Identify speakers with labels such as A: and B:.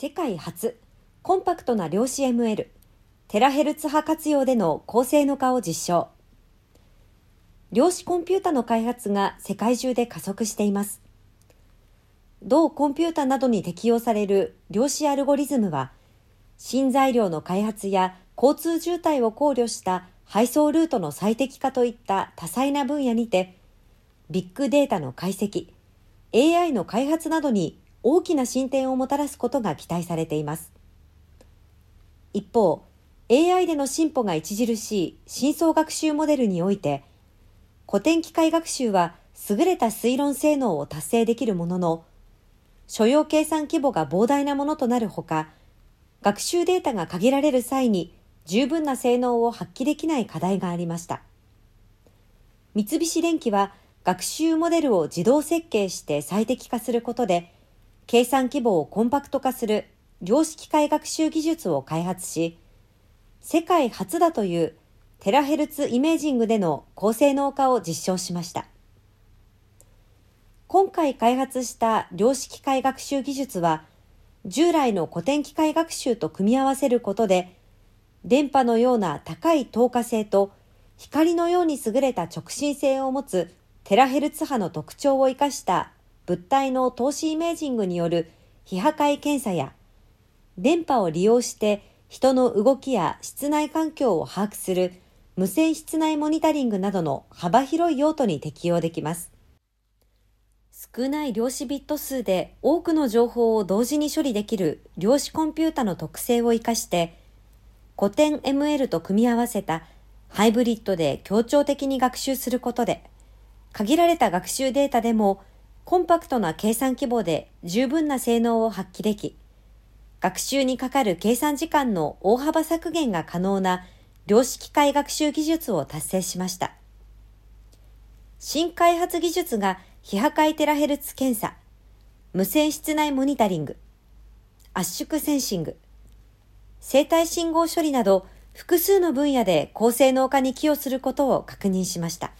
A: 世界初コンパクトな量子 ML テラヘルツ波活用での高性能化を実証。量子コンピュータの開発が世界中で加速しています。同コンピュータなどに適用される量子アルゴリズムは新材料の開発や交通渋滞を考慮した配送ルートの最適化といった多彩な分野にてビッグデータの解析 AI の開発などに大きな進展をもたらすことが期待されています。一方、AI での進歩が著しい深層学習モデルにおいて、古典機械学習は優れた推論性能を達成できるものの、所要計算規模が膨大なものとなるほか、学習データが限られる際に十分な性能を発揮できない課題がありました。三菱電機は学習モデルを自動設計して最適化することで、計算規模をコンパクト化する量子機械学習技術を開発し、世界初だというテラヘルツイメージングでの高性能化を実証しました。今回開発した量子機械学習技術は、従来の古典機械学習と組み合わせることで、電波のような高い透過性と光のように優れた直進性を持つテラヘルツ波の特徴を生かした物体の透視イメージングによる非破壊検査や、電波を利用して人の動きや室内環境を把握する無線室内モニタリングなどの幅広い用途に適用できます。少ない量子ビット数で多くの情報を同時に処理できる量子コンピュータの特性を活かして、古典 ML と組み合わせたハイブリッドで協調的に学習することで、限られた学習データでもコンパクトな計算規模で十分な性能を発揮でき、学習にかかる計算時間の大幅削減が可能な量子機械学習技術を達成しました。新開発技術が非破壊テラヘルツ検査、無線室内モニタリング、圧縮センシング、生体信号処理など複数の分野で高性能化に寄与することを確認しました。